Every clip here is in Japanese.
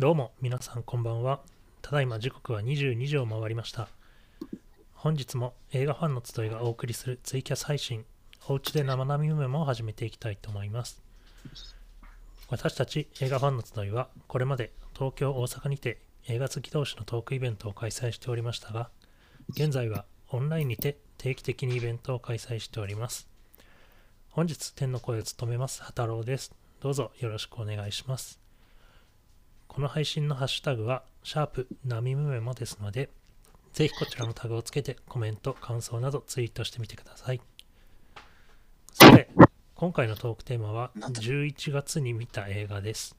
どうも皆さんこんばんは。ただいま時刻は22時を回りました。本日も映画ファンの集いがお送りするツイキャス配信、おうちで生並みメモを始めていきたいと思います。私たち映画ファンの集いは、これまで東京、大阪にて映画好き同士のトークイベントを開催しておりましたが、現在はオンラインにて定期的にイベントを開催しております。本日天の声を務めます、畑郎です。どうぞよろしくお願いします。この配信のハッシュタグは、シャープナミムメモですので、ぜひこちらのタグをつけてコメント、感想などツイートしてみてください。さて、今回のトークテーマは、11月に見た映画です。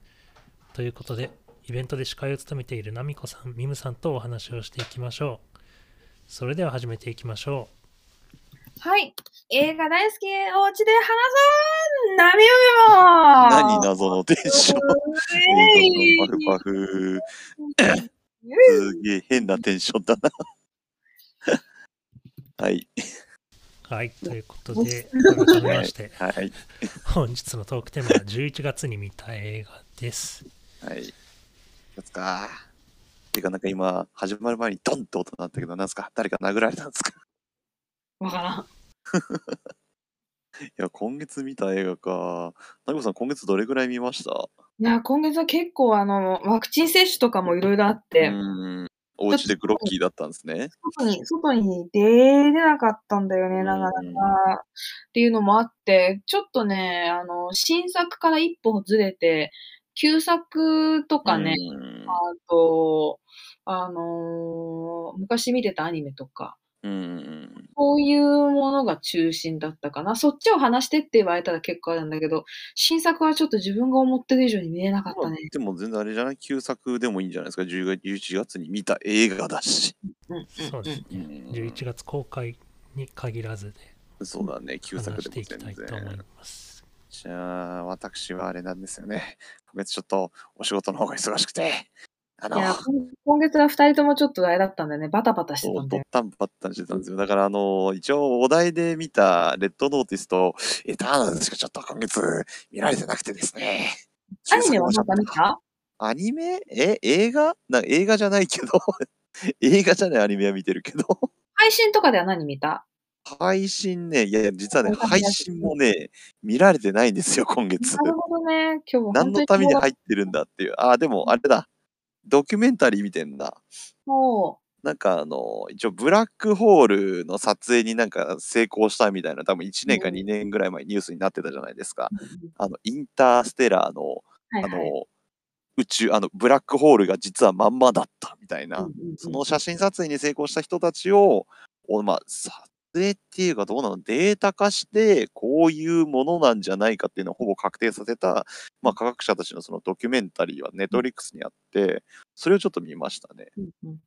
ということで、イベントで司会を務めているナミコさん、ミムさんとお話をしていきましょう。それでは始めていきましょはい。映画大好き、お家で話そうナミウメ何謎のテンション。えパフパフ。ーすげえ変なテンションだな。はい。う。はい、ということで、改めまして、はい。本日のトークテーマは11月に見た映画です。はい。ですか？てか、なんか今、始まる前にドンって音鳴ったけど、なんすか？誰か殴られたんですか？わからん。いや、今月見た映画か。なこさん、今月どれぐらい見ました？いや、今月は結構、あの、ワクチン接種とかもいろいろあっうて、ーん。お家でグロッキーだったんですね。外に、外に出れなかったんだよね、なかなか。うんっていうのもあって、ちょっとね、あの、新作から一歩ずれて、旧作とかね、うんあと、あのー昔見てたアニメとか、うん。こういうものが中心だったかな。そっちを話してって言われたら結構あるんだけど、新作はちょっと自分が思ってる以上に見えなかったね。でも全然あれじゃない？旧作でもいいんじゃないですか？10月11月に見た映画だし。うんうんそうですね。うん11月公開に限らずでそうだね。旧作話してでも全いきたいと思い然。ます。じゃあ、私はあれなんですよね。今月ちょっとお仕事の方が忙しくて、あのい、や、今今月は二人ともちょっとあれだったんだよね。バタバタしてたんだよ。タンパッタンしてたんですよ。だから、あの、一応お題で見たレッドノーティスとエターナルズしかちょっと今月見られてなくてですね。アニメはまた見た？アニメ？え映画？な映画じゃないけど、映画じゃないアニメは見てるけど、配信とかでは何見た？配信ね、いやいや、実はね、配信もね、見られてないんですよ、今月。なるほどね。今日は何のために入ってるんだっていう。ああ、でもあれだ。ドキュメンタリー見てんだ。もなんかあの、一応ブラックホールの撮影になんか成功したみたいな、多分1年かうん2年ぐらい前にニュースになってたじゃないですか。う、あの、インターステラーの、はいはいあの、宇宙、あの、ブラックホールが実はまんまだったみたいな。その写真撮影に成功した人たちを、おまあ、撮影っていうかどうなの？データ化して、こういうものなんじゃないかっていうのをほぼ確定させた、まあ、科学者たちのそのドキュメンタリーはネットリックスにあって、それをちょっと見ましたね。うんうん。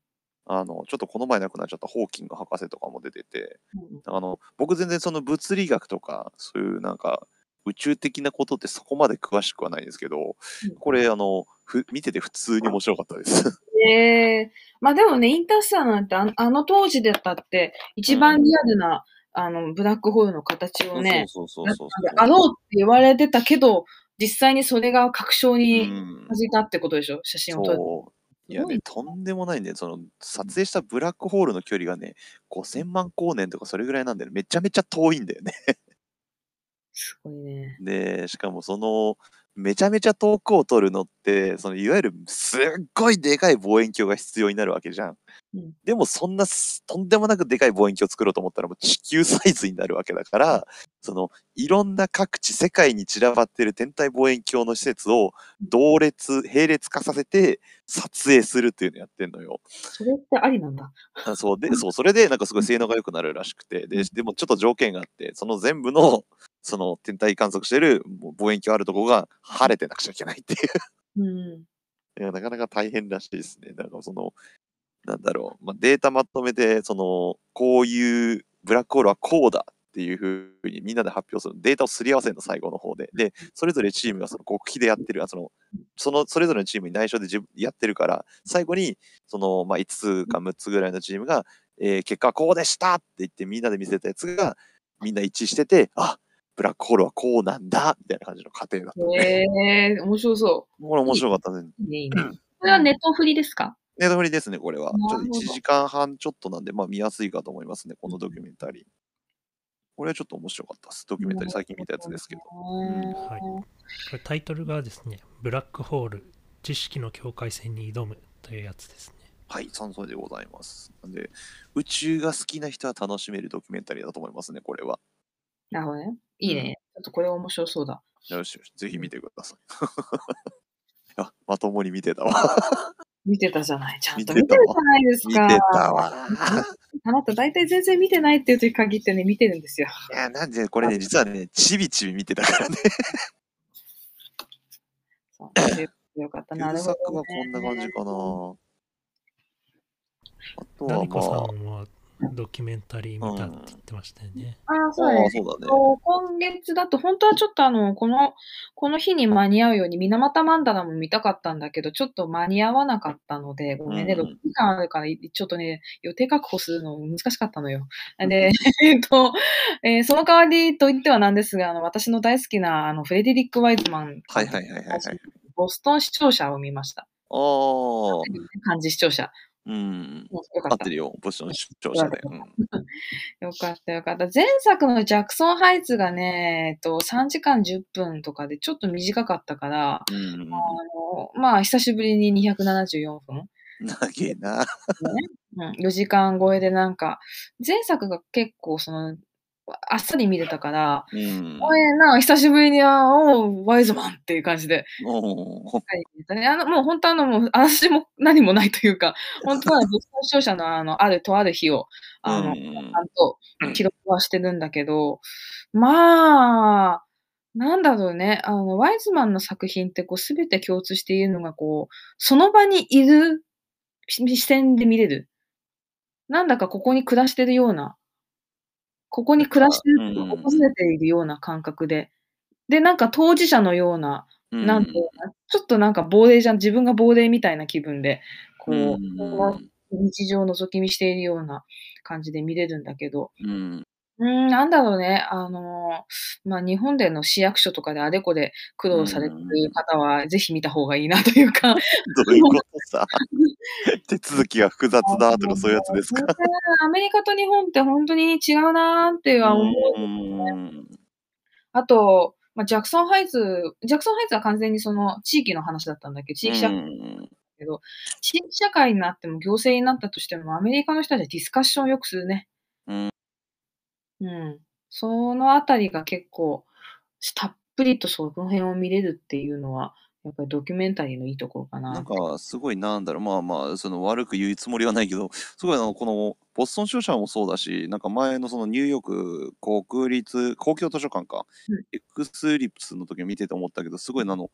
あの、ちょっとこの前亡くなっちゃったホーキング博士とかも出てて、うんあの、僕全然その物理学とか、そういうなんか、宇宙的なことってそこまで詳しくはないんですけど、これ、あの、ふ見てて普通に面白かったです。ええまあでもね、インターステラーなんてあのあの当時だったって、一番リアルな、あの、ブラックホールの形をね、そうそうそうそうそう。あろうって言われてたけど、実際にそれが確証うにん感じたってことでしょ、写真を撮る。いやね、とんでもないね。その、撮影したブラックホールの距離がね、5000万光年とかそれぐらいなんだよね。めちゃめちゃ遠いんだよね。すごいね。で、しかもその、めちゃめちゃ遠くを撮るのって、そのいわゆるすっごいでかい望遠鏡が必要になるわけじゃん。うんでもそんなすとんでもなくでかい望遠鏡を作ろうと思ったらもう地球サイズになるわけだから、そのいろんな各地世界に散らばってる天体望遠鏡の施設を同列、並列化させて撮影するっていうのをやってんのよ。それってありなんだ。あそうで、そう、それでなんかすごい性能が良くなるらしくて、で、でもちょっと条件があって、その全部の、その天体観測してる望遠鏡あるとこが晴れてなくちゃいけないっていう。うん。なかなか大変らしいですね。だからその、なんだろう、まあ、データまとめて、その、こういうブラックホールはこうだっていうふうにみんなで発表するデータをすり合わせるの最後の方で。で、それぞれチームがその極秘でやってる、あその、その、それぞれのチームに内緒でやってるから、最後に、その、まあ、5つか6つぐらいのチームが、えー結果はこうでしたって言ってみんなで見せたやつが、みんな一致してて、あブラックホールはこうなんだみたいな感じの過程だったね。へえ面白そこれ面白かったね。う。いいね、いいね。これはネットフリですか？ネタフリですね、これは。ちょっとなるほど1時間半ちょっとなんで、まあ見やすいかと思いますね、このドキュメンタリー。これはちょっと面白かったです。ドキュメンタリー最近見たやつですけど。うんはいこれタイトルがですね、ブラックホール、知識の境界線に挑むというやつですね。はい、その通りでございます。なんで、宇宙が好きな人は楽しめるドキュメンタリーだと思いますね、これは。なるほどね。いいね。ちょっとこれ面白そうだ。よしよし、ぜひ見てください。あ、まともに見てたわ。見てたじゃない。ちゃんと見てるじゃないです見か。てたわ。あなた大体全然見てないっていう時限ってね、見てるんですよ。いや、なんで、これね、実はね、ちびちび見てたからね。そうよかった。な原るほど、ね。作はこんな感じかな。あとはまあ、ドキュメンタリー見たって言ってましたよね。ああ、そうです。そうだね。今月だと、本当はちょっとあの、この、この日に間に合うように、水俣マンダラも見たかったんだけど、ちょっと間に合わなかったので、ごめんね、うん6時間あるから、ちょっとね、予定確保するの難しかったのよ。で、えっと、えーその代わりと言ってはなんですが、あの、私の大好きな、あの、フレデリック・ワイズマン、はいはいはいはいはい。ボストン視聴者を見ました。ああ、漢字視聴者。うん。うんよかった合って。るよ、ポジション出張者で。うんよかった よかった。前作のジャクソンハイツがね、えっと、3時間10分とかでちょっと短かったから、うん。あの、まあ、久しぶりに274分、長えな。うん、4時間超えでなんか、前作が結構その、あっさり見れたから、うん。おいな、久しぶりに、あおう、ワイズマンっていう感じで。あの、もう本当あの、もう、私も何もないというか、本当は、女子視聴者のあの、あるとある日を、あの、うんちゃんと記録はしてるんだけど、まあ、なんだろうね、あの、ワイズマンの作品ってこう、すべて共通しているのが、こう、その場にいる視視点で見れる。なんだかここに暮らしてるような、ここに暮らしてる、うん訪れているような感覚で、で、なんか当事者のような、うんなんていうかなちょっとなんか亡霊じゃん、自分が亡霊みたいな気分で、こう、うん。日常を覗き見しているような感じで見れるんだけど、うん。うーん、なんだろうね。あのー、まあ、日本での市役所とかであれこれ苦労されている方は、ぜひ見た方がいいなというか。どういうことさ？手続きが複雑だとかそういうやつですか？アメリカと日本って本当に違うなーっては思う。うん。あと、まあ、ジャクソンハイツ、ジャクソンハイツは完全にその地域の話だったんだけど、地域社けど、地域社会になっても行政になったとしても、アメリカの人たちはディスカッションをよくするね。うん。うん。そのあたりが結構、たっぷりとその辺を見れるっていうのは、やっぱりドキュメンタリーのいいところかな。なんかすごいなんだろうまあまあその悪く言うつもりはないけどすごいあのこのボストン商社もそうだしなんか前のそのニューヨーク国立公共図書館か、うんエクスリプスの時見てて思ったけどすごいあの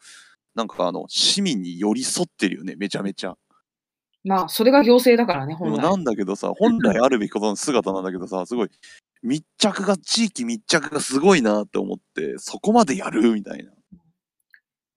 なんかあの市民に寄り添ってるよねめちゃめちゃ。まあ、それが行政だからね、本来。なんだけどさ本来あるべきことの姿なんだけどさすごい密着が地域密着がすごいなって思ってそこまでやるみたいな。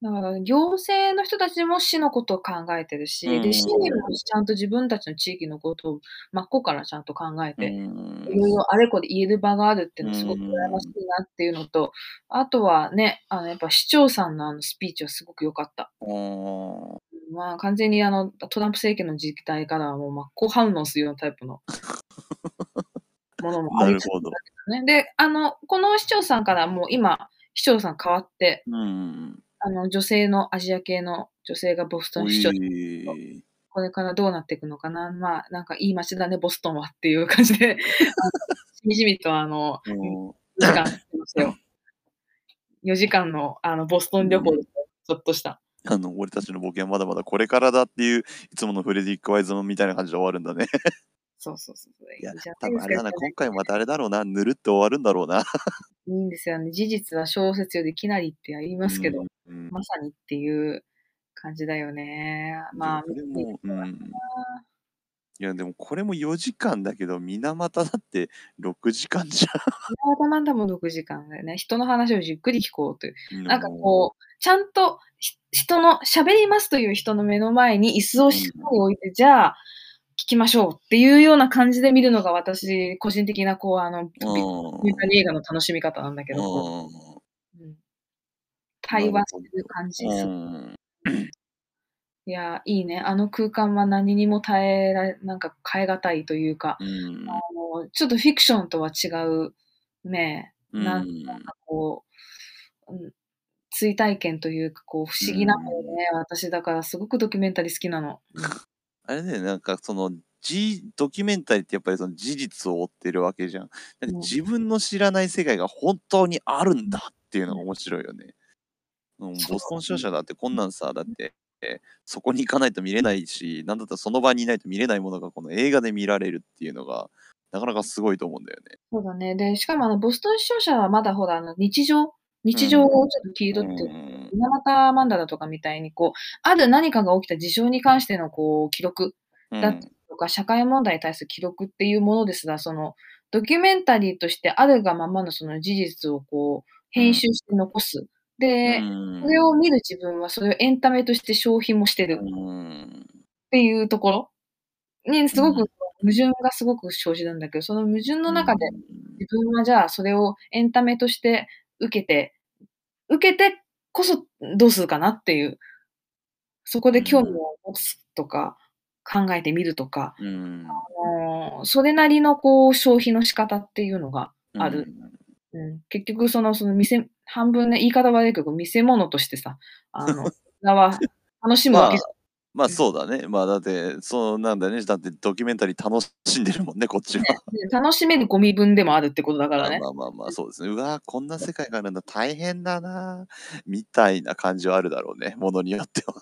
だから、行政の人たちも市のことを考えてるし、うんで、市民もちゃんと自分たちの地域のことを真っ向からちゃんと考えうて、んいろいろあれこれ言える場があるっていうのはすごく羨ましいなっていうのと、あとはね、あの、やっぱ市長さんのあのスピーチはすごく良かった。あーまあ、完全にあの、トランプ政権の時代からはもう真っ向反応するようなタイプの ものもあるほど。ね。で、あの、この市長さんからもう今、市長さん変わって、うん。あの、女性のアジア系の女性がボストン市長、これからどうなっていくのかな？まあ、なんかいい街だね、ボストンはっていう感じで、しみじみとあの、うん4時間してましたよ。4時間のあのボストン旅行ちょっとした。あの、俺たちの冒険はまだまだこれからだっていう、いつものフレディック・ワイズマンみたいな感じで終わるんだね。そうそうそう。いや多分あれだな、今回もまたあれだろうな、ぬるって終わるんだろうな。いいんですよね。事実は小説よりきなりって言いますけど、うん、うんまさにっていう感じだよね。まあ、これも、うん。いや、でもこれも4時間だけど、水俣だって6時間じまだまだも6時間だよね。人の話をじっくり聞こうという。ゃん。なんかこう、ちゃんとひ人の、喋りますという人の目の前に椅子をしっかり置いて、じゃあ、聞きましょうっていうような感じで見るのが私、個人的な、こう、あの、映画の楽しみ方なんだけど、こうううん対話する感じ、ん。うんいや、いいね。あの空間は何にも耐えられなんか変え難いというか、うん。あの、ちょっとフィクションとは違う、ね、うなんん。なんかこう、うん、追体験というか、こう不う思議なのよん。ね。私だからすごくドキュメンタリー好きなの。うん。あれね、なんかその、じドキュメンタリーってやっぱりその事実を追ってるわけじゃん。なんかうん。自分の知らない世界が本当にあるんだっていうのうん。が面白いよね。うん、ボストン商うん。社だってこんなんさ、だって、そこに行かないと見れないし、なんだったらその場にいないと見れないものがこの映画で見られるっていうのが、なかなかすごいと思うんだよね。そうだね。で、しかもあの、ボストン支商社はまだほら、あの、日常う日常ん。をちょっと切りう取ってる。ん。水俣マンダラとかみたいに、こう、ある何かが起きた事象に関してのこう、記録うん。だったりとか、社会問題に対する記録っていうものですが、その、ドキュメンタリーとしてあるがままのその事実をこう、う編ん。集して残す。うで、それをん。見る自分はそれをエンタメとして消費もしてうるっん。ていうところにすごくうん。矛盾がすごく生じるんだけど、その矛盾うの中でん。自分はじゃあそれをエンタメとして受けて受けてこそどうするかなっていう、そこうで興味ん。を持つとか、考えてみるとか、うん。あの、それなりのこう消費の仕方っていうのがうある。ん。うん、結局その、その見せ半分ね、言い方悪いけど、見せ物としてさ、あの、は楽しむわまあ、けじまあゃん。うん。そうだね。まあだって、そうなんだね。だってドキュメンタリー楽しんでるもんね、こっちは。楽しめるゴミ分でもあるってことだからまあね。まあまあまあ、そうですね。うわー、こんな世界があるんだ、大変だな、みたいな感じはあるだろうね、ものによっては。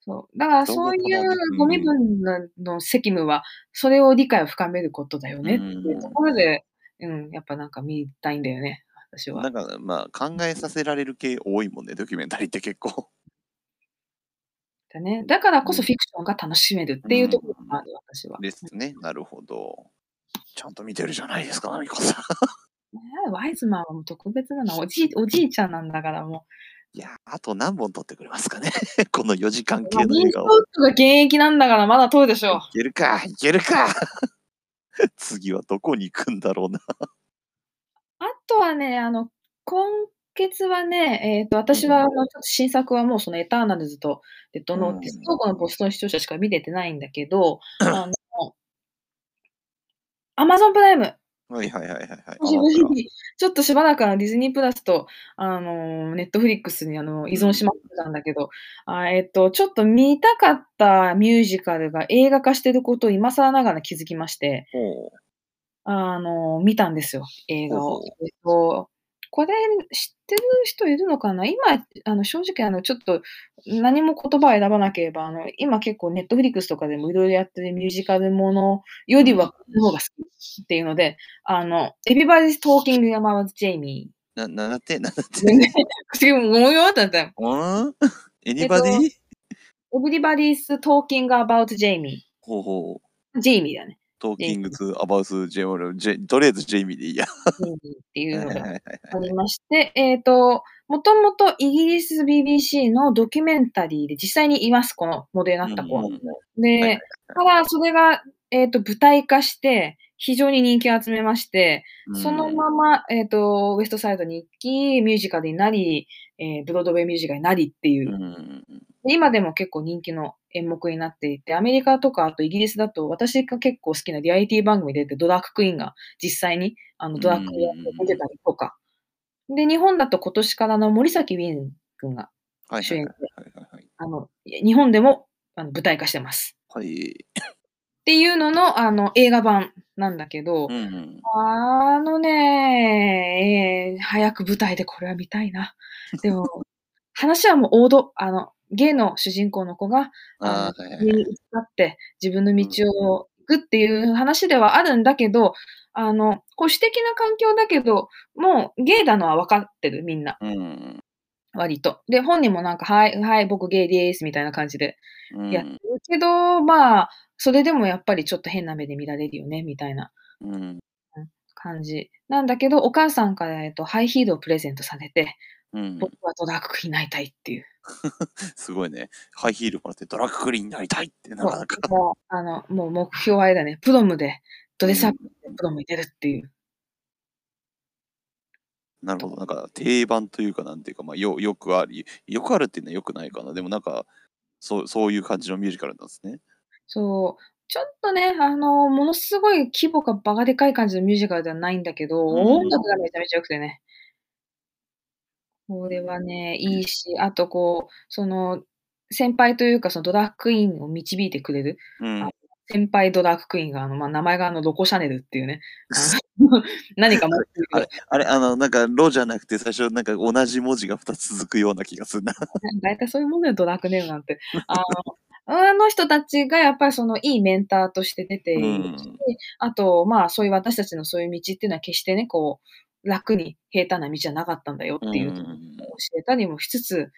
そう。だからどそういうかなね。うゴミうん。分のの責務は、それを理解を深めることだようねっていうとん。ころで、うん、やっぱなんか見たいんだよね、私は。なんか、まあ、考えさせられる系多いもんね、ドキュメンタリーって結構。だね。だからうん。こそフィクションが楽しめるうっていうところがあん。る、私は。ですね。なるほど。ちゃんと見てるじゃないですか、ナミコさん。ねえ、ワイズマンはもう特別なの。おじいおじいちゃんなんだからもいやー、あと何本撮ってくれますかね、この4時間系の映画を。が現役なんだからまだ撮るでしょう。いけるか、いけるか。次はどこに行くんだろうな。あとはね、あの、今月はね、えっと、う私はあん。の、ちょっと新作はもうそのエターナルズと、レッドうノーティスと、ん。このボストン視聴者しか見れてないんだけど、あの、アマゾンプライム。はいはいはいはいはい。ちょっとしばらくあのディズニープラスと、あの、ネットフリックスにあの、依う存しま。ってたんだけど、あ、えっと、ちょっと見たかったミュージカルが映画化してることを今更ながら気づきまして。あの、見たんですよ、映画を。ほうほう。えっと、これ知ってる人いるのかな？今、あの、正直あの、ちょっと何も言葉を選ばなければ、あの、今結構ネットフリックスとかでもいろいろやってるミュージカルものようん。りはの方が好きっていうので、あの、Everybody's Talking About Jamie。な、な んだってなんだっ全然、て口がもうよってなったよ。うん？えっと、?Anybody? Everybody's Talking About Jamie。ほうほう。ジェイミーだね。トージェイミー。キングズ、アバウス、ジェイオル、とりあえずジェイミーでいいや。ジェイミーっていうのがありはい。まして、えっと、もともとイギリス BBC のドキュメンタリーで実際にいます、このモデルにうんなった子は。で、ただそれが、えっと、舞台化して、非常に人気を集めまして、はい。そのうん。まま、えっと、ウエストサイドに行き、ミュージカルになり、えーブロードウェイミュージカルになりっていう今でも結構人気の演目になっていて、アメリカとかあとイギリスだと、私が結構好きなリアリティ番組で出て、ドラッグクイーンが実際にあのうドラッグクイーンを出てん。たりとか。で、日本だと今年からの森崎ウィン君が主演で、日本でもあの舞台化してます。はい。っていうのの、あの、映画版なんだけどう、ん。あのね、えー早く舞台でこれは見たいな。でも、話はもう王道。あの、ゲイの主人公の子が、あの、ああ、はって自分のうん。道を行くっていう話ではあるんだけど、あの、保守的な環境だけど、もうゲイなのは分かってる、みんな。うん。割と。で、本人もなんか、はい、はい、僕ゲイです、みたいな感じでうん。やってるけど、まあ、それでもやっぱりちょっと変な目で見られるよね、みたいなうん。うん感じ。なんだけど、お母さんから、えっと、ハイヒールをプレゼントされて、うん。僕はドラッグになりたいっていう。すごいね。ハイヒールもらってドラッグクリーンになりたいってなかなか。もう、あの、もう目標はあれだね、プロムで、ドうん。レスアップでプロムに出るっていう。なるほど。なんか定番というか、なんていうか、まあ、よよくあり、よくあるっていうのはよくないかな。でもなんか、そうそういう感じのミュージカルなんですね。そう。ちょっとね、あの、ものすごい規模がバカでかい感じのミュージカルではないんだけど、うん音楽がめちゃめちゃ良くてね。これはね、いいし、あとこう、その、先輩というか、そのドラッグクイーンを導いてくれる、うんあ。先輩ドラッグクイーンが、あの、まあ、名前があの、ロコシャネルっていうね、何か持ってるあれ、あれ、あの、なんか、ロじゃなくて、最初、なんか同じ文字が2つ続くような気がするな。大体そういうものよ、ドラッグネームなんて。あの、あの人たちがやっぱりそのいいメンターとして出ているし、うんあと、まあそういう私たちのそういう道っていうのは決してね、こう、楽に平坦な道じゃなかったんだよっていうのを教えたりもしつつ、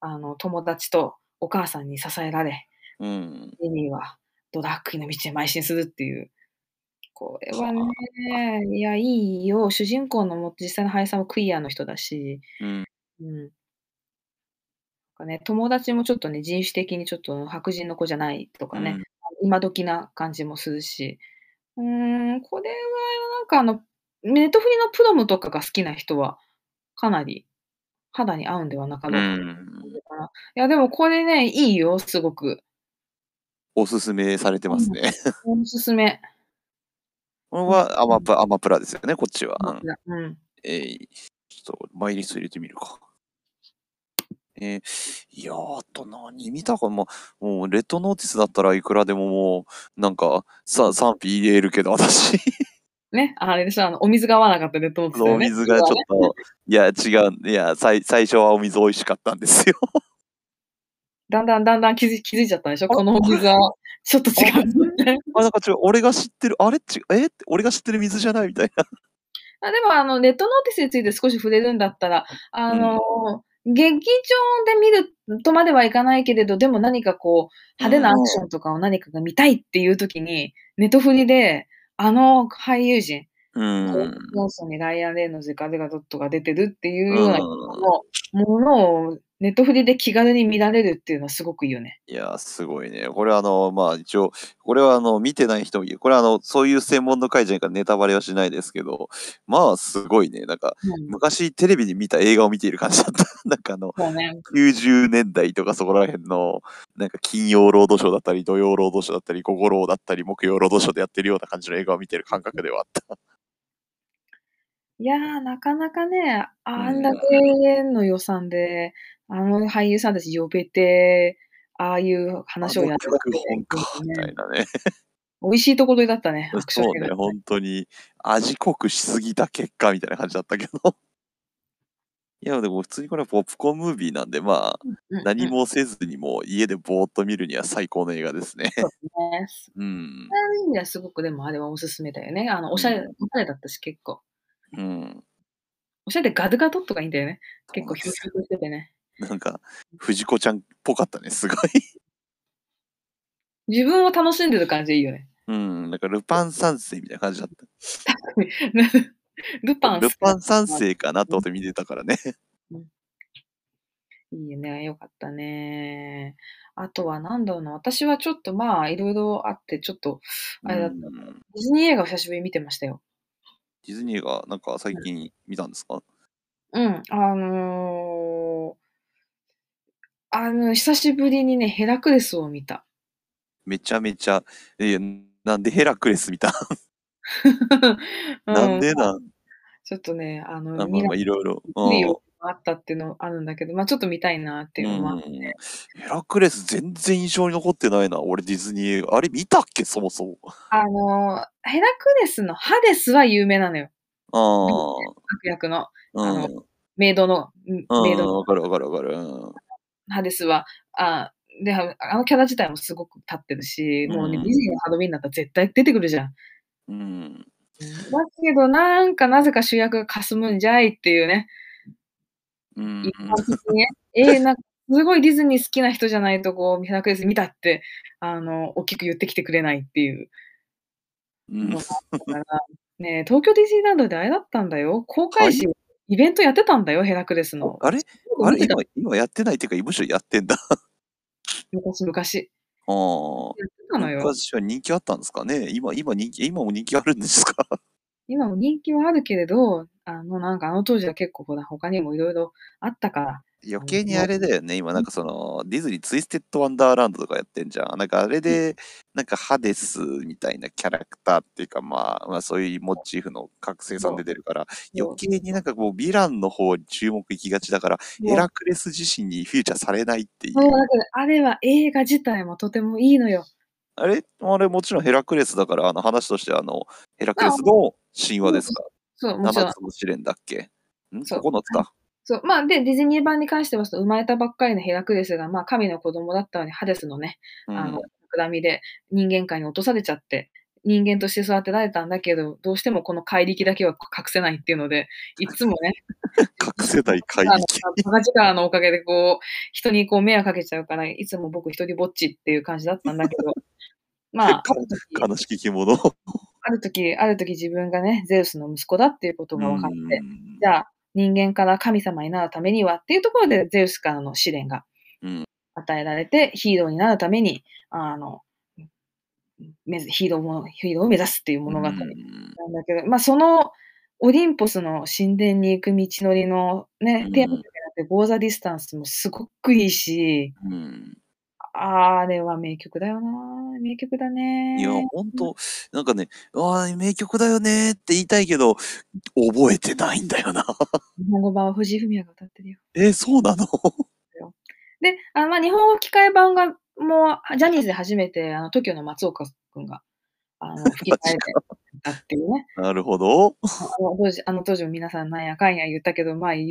あの、友達とお母さんに支えられ、うん。エミーはドラッグの道へ邁進するっていう。これはね、いや、いいよ。主人公のも実際の俳優さんもクイアの人だし、うん。うん。なんかね、友達もちょっとね、人種的にちょっと白人の子じゃないとかね、うん今時な感じもするし、うーん、これはなんかあの、ネットフリのプロムとかが好きな人は、かなり肌に合うんではなかうろうかん。な。いや、でもこれね、いいよ、すごく。おすすめされてますね。おすすめ。これはアマプアマプラですよね、こっちは。うんうん。えー、ちょっとマイリスト入れてみるか。えー、いやー、あと何見たかもう、もうレッドノーティスだったらいくらでももう、なんか、さ、賛否入れるけど、私、ね、あれでしょ、あの、お水が合わなかったネットのお水がちょっと、いや、違う、いや、最最初はお水美味しかったんですよ。だんだんだんだん気づ気づいちゃったでしょこのお水は、ちょっと違う、ね。あ、なんか違う、俺が知ってる、あれ？ちえ？って俺が知ってる水じゃないみたいな。あでも、あの、ネットノーティスについて少し触れるんだったら、あの、劇場で見るとまではいかないけれど、でも何かこう、派手なアクションとかを何かが見たいっていう時に、ネットフリで、あの俳優陣、うん。モンソンにライアン・レイノズ、ガデガドットが出てるっていうようなうんものを、ネットフリで気軽に見られるっていうのはすごくいいよね。いや、すごいね。これはあの、まあ一応、これはあの、見てない人もいる。これはあの、そういう専門の会じゃないからネタバレはしないですけど、まあすごいね。なんか、うん。昔テレビで見た映画を見ている感じだった。なんかあの、そうね。90年代とかそこら辺の、なんか金曜ロードショーだったり、土曜ロードショーだったり、午後ローだったり、木曜ロードショーでやってるような感じの映画を見てる感覚ではあった。いやー、なかなかね、あんだけの予算で、あの俳優さんたち呼べて、ああいう話をやってあの脚本か、みたいなね。美味しいところだったね、アクションそうね、本当に味濃くしすぎた結果みたいな感じだったけど。いや、でも普通にこれはポップコーンムービーなんで、まあ、うん何もせずにもう家でぼーっと見るには最高の映画ですね。そうね。うん。そういう意味ではすごくでもあれはおすすめだよね。あの、おしゃれ、うんおしゃれだったし結構。うん。おしゃれでガドガドッとかいいんだよね。結構ひょうひょしててね。なんか、藤子ちゃんっぽかったね、すごい。自分を楽しんでる感じでいいよね。うん。なんか、ルパン三世みたいな感じだった。ルパンルパン三世かなと思って見てたからね。いいよね。よかったね。あとはなんだろうな。私はちょっとまあ、いろいろあって、ちょっと、あれだった。うんディズニー映画を久しぶりに見てましたよ。ディズニー映画、なんか最近見たんですか？うん。あのー、あの、久しぶりにね、ヘラクレスを見た。めちゃめちゃ、えなんでヘラクレス見た、うなんでなん、ちょっとね、あの、あまあまあいろいろ。あったっていうのあるんだけど、まあちょっと見たいなっていうのは、うんヘラクレス全然印象に残ってないな。俺ディズニー。あれ見たっけそもそも？あの、ヘラクレスのハデスは有名なのよ。あ悪役の、あ。うん。うん。メイドの、うんメイドのわかるわかるわかる。うんハデスは、あで、あのキャラ自体もすごく立ってるし、もうね、うんディズニーのハロウィンだったら絶対出てくるじゃん。うん。だけど、なんかなぜか主役が霞むんじゃいっていうね、うん一般的にね、えー、なんかすごいディズニー好きな人じゃないと、こう、ヘラクレス見たって、あの、大きく言ってきてくれないっていううんね、東京ディズニーランドであれだったんだよ。公開時、イベントやってたんだよ、ヘラクレスの。あれ？あれ今今やってないっていうか、むしろやってんだ。昔々。やってああ。昔は人気あったんですかね？今、今人気、今も人気あるんですか？今も人気はあるけれど、あの、なんかあの当時は結構ほら、他にもいろいろあったから、余計にあれだよね、今なんかそのディズニーツイステッド・ワンダーランドとかやってんじゃん。なんかあれで、なんかハデスみたいなキャラクターっていうか、まあ、まあそういうモチーフの覚醒さんで出るから、余計になんかこうヴィランの方に注目いきがちだから、ヘラクレス自身にフューチャーされないっていう。そう、だからあれは映画自体もとてもいいのよ。あれ？あれもちろんヘラクレスだから、あの話としてはあの、ヘラクレスの神話ですか？そう、もちろん七。つの試練だっけ？ん？そう ?9 つか。そう。まあ、で、ディズニー版に関しては、その生まれたばっかりのヘラクレスが、まあ、神の子供だったのに、ハデスのね、うんあの、企みで人間界に落とされちゃって、人間として育てられたんだけど、どうしてもこの怪力だけは隠せないっていうので、いつもね、隠せない怪力。バカ力のおかげでこう、人にこう迷惑かけちゃうから、いつも僕一人ぼっちっていう感じだったんだけど、まあ、悲しき獣。ある時、ある時自分がね、ゼウスの息子だっていうことが分かって、うんじゃあ、人間から神様になるためにはっていうところで、ゼウスからの試練がうん。与えられて、ヒーローになるために、あの、ヒーローも、ヒーローを目指すっていう物語なん。うんだけど、まあ、その、オリンポスの神殿に行く道のりのねうん、テーマになって、 Go the Distance もすごくいいし、うんあれは名曲だよな名曲だねいや、ほんと、なんかね、ああ、名曲だよねって言いたいけど、覚えてないんだよな。日本語版は藤井フミヤが歌ってるよ。え、そうなの？で、あまあ、日本語吹き替え版が、もう、ジャニーズで初めて、あの、TOKIO の松岡くんが、あの、吹き替えてたっていうね。なるほど。あの当時、あの当時も皆さんなんやかんや言ったけど、まあ、言う、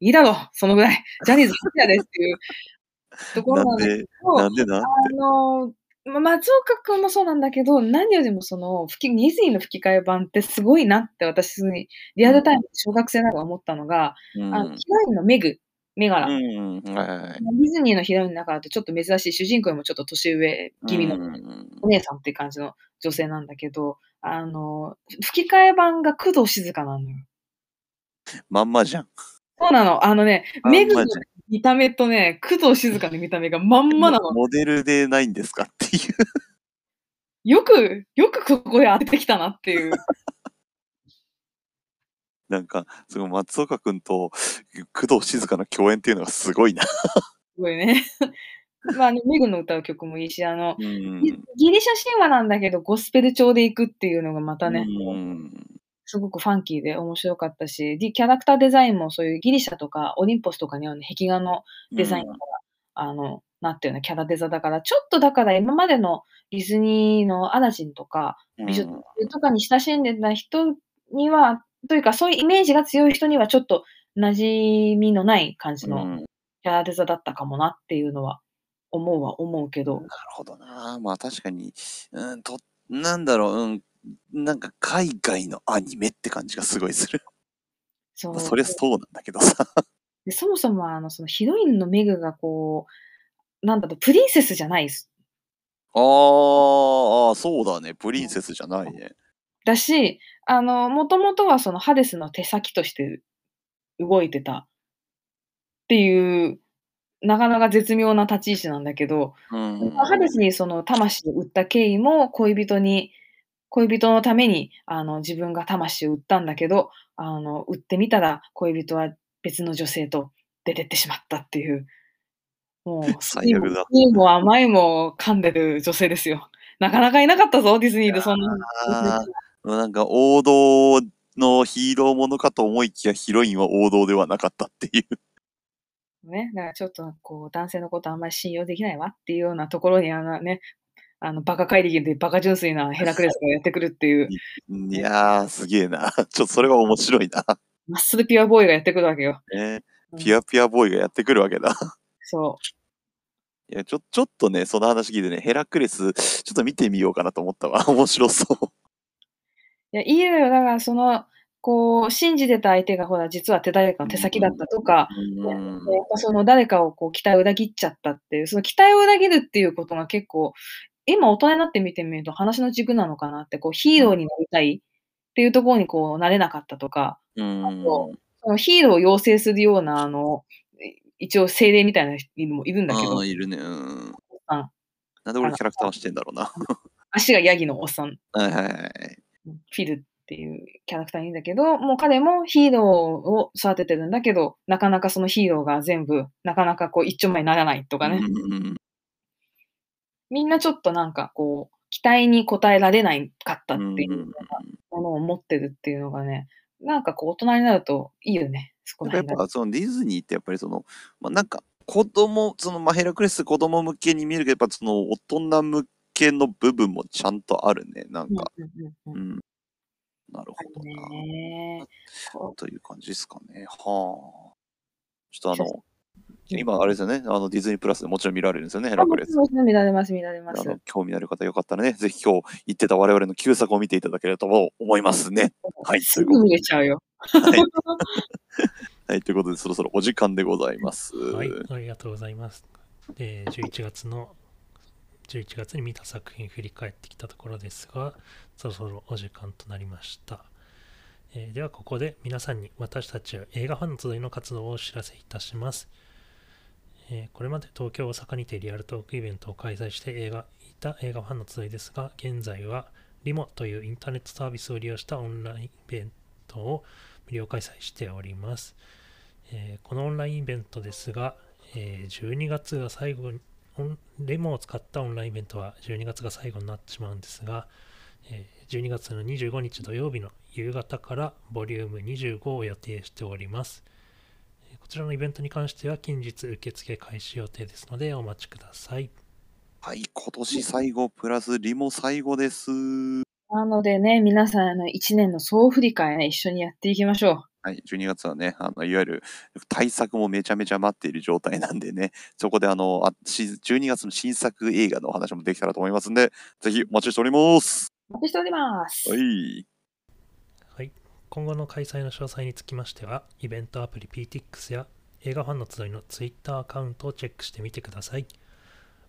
いいだろうそのぐらい。ジャニーズ初やですっていうところななんけで、ど、なんでなんあの、ま松岡くんもそうなんだけど、何よりもその、吹き、ディズニーの吹き替え版ってすごいなって私、リアルタイムで小学生ながら思ったのが、うんあの、ヒロインのメグ、メガラ。うん、はい。ディズニーのヒロインの中だとちょっと珍しい、主人公もちょっと年上気味のうんお姉さんっていう感じの女性なんだけど、あの、吹き替え版が工藤静香なのよ。まんまじゃん。そうなの。あのね、メグ。見た目とね、工藤静香の見た目がまんまなの。モデルでないんですかっていう。よく、よくここへ当ててきたなっていう。なんか、すごい松岡くんと工藤静香の共演っていうのがすごいな。すごいね。まあね、メグの歌う曲もいいし、あの、うんギギリシャ神話なんだけど、ゴスペル調で行くっていうのがまたね、うんすごくファンキーで面白かったし、でキャラクターデザインもそういうギリシャとかオリンポスとかにある、ね、壁画のデザインから、あの、なってるようなキャラデザだから、ちょっとだから今までのディズニーのアラジンとか、美女とかに親しんでた人には、というかそういうイメージが強い人にはちょっと馴染みのない感じのうん。キャラデザだったかもなっていうのは思うは思うけど、なるほどな。まあ確かに、うん、と、なんだろう、うん、なんか海外のアニメって感じがすごいする。そまあそりゃそうなんだけどさ。でそもそもあのそのヒロインのメグがこう、なんだろう、プリンセスじゃないです。あーあー、そうだね。プリンセスじゃないね。だし、あの、もともとはそのハデスの手先として動いてたっていう、なかなか絶妙な立ち位置なんだけど、うん。ハデスにその魂を売った経緯も恋人に、恋人のためにあの自分が魂を売ったんだけど、あの、売ってみたら恋人は別の女性と出てってしまったっていう、もう、最悪だいいも甘いも噛んでる女性ですよ。なかなかいなかったぞ、ディズニーでそんな。なんか王道のヒーローものかと思いきやヒロインは王道ではなかったっていう。ね、だからちょっとこう男性のことあんまり信用できないわっていうようなところにあのね、あのバカ怪力でバカ純粋なヘラクレスがやってくるっていう、いやー、すげえな。ちょっとそれは面白いな。マッスルピュアボーイがやってくるわけよ。ね、うんピュアピュアボーイがやってくるわけだ。そ いや、ちょ、ちょっとね、その話聞いてね、ヘラクレス、ちょっと見てみようかなと思ったわ。面白そう。う。いや、いいのよ。だからその、こう、信じてた相手がほら、実は手誰かの手先だったとか、うんその誰かをこう期待を裏切っちゃったっていう、その期待を裏切るっていうことが結構、今大人になってみてみると話の軸なのかなって、こうヒーローになりたいっていうところにこうなれなかったとか、うん。そそのヒーローを養成するような、あの、一応精霊みたいな人もいるんだけどああ、、いるね。うん。あなんで俺キャラクターはしてんだろうな。足がヤギのおっさん、はいはいはい。フィルっていうキャラクターいるんだけど、もう彼もヒーローを育ててるんだけど、なかなかそのヒーローが全部、なかなかこう一丁前にならないとかね。うんうんみんなちょっとなんかこう、期待に応えられないかったってうんいうものを持ってるっていうのがね、なんかこう大人になるといいよね。そこらやっ。ぱそのディズニーってやっぱりその、まあ、なんか子供そのまあヘラクレス子供向けに見えるけどやっぱその大人向けの部分もちゃんとあるねなんか、うんうんうんううん。ん、なるほどな、という感じですかね。はあ。ちょっとあのうん今あれですよねあのディズニープラスでもちろん見られるんですよねヘうラクレスあもちろん見られます、見られます。あの興味のある方よかったらねぜひ今日言ってた我々の旧作を見ていただければと思いますねはいすぐ見れちゃうよ。はい、はい、ということでそろそろお時間でございますはい、ありがとうございます。で、11月の、11月に見た作品振り返ってきたところですが、そろそろお時間となりました。えーでは、ここで皆さんに私たちは映画ファンの集いの活動をお知らせいたします。えーこれまで東京、大阪にてリアルトークイベントを開催して映画いた映画ファンの集いですが、現在はリモというインターネットサービスを利用したオンラインイベントを無料開催しております。えーこのオンラインイベントですが、えー12月が最後に、レモを使ったオンラインイベントは12月が最後になってしまうんですが、え12月の25日土曜日の夕方からボリューム25を予定しております。ちらのイベントに関しては近日受付開始予定ですのでお待ちください。はい今年最後プラスリモ最後ですなのでね、皆さん、あの、1年の総振り返りね、一緒にやっていきましょはい、12月はね、あのいわゆる対策もめちゃめちゃ待っている状態なんでね、そこであのあし12月の新作映画のお話もできたらと思いますんで、ぜひお待ちしております。う。お待ちしております。はい。今後の開催の詳細につきましては、イベントアプリ PTX や映画ファンの集いの Twitter アカウントをチェックしてみてください。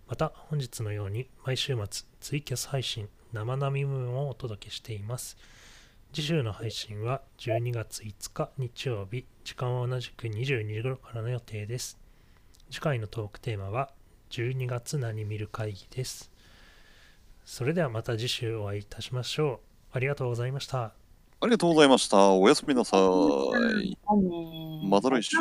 また、本日のように毎週末、ツイキャス配信、生並み部分をお届けしています。次週の配信は12月5日日曜日、時間は同じく22時頃からの予定です。次回のトークテーマは12月何見る会議です。それではまた次週お会いいたしましょう。ありがとうございました。ありがとうございました。おやすみなさい。また来週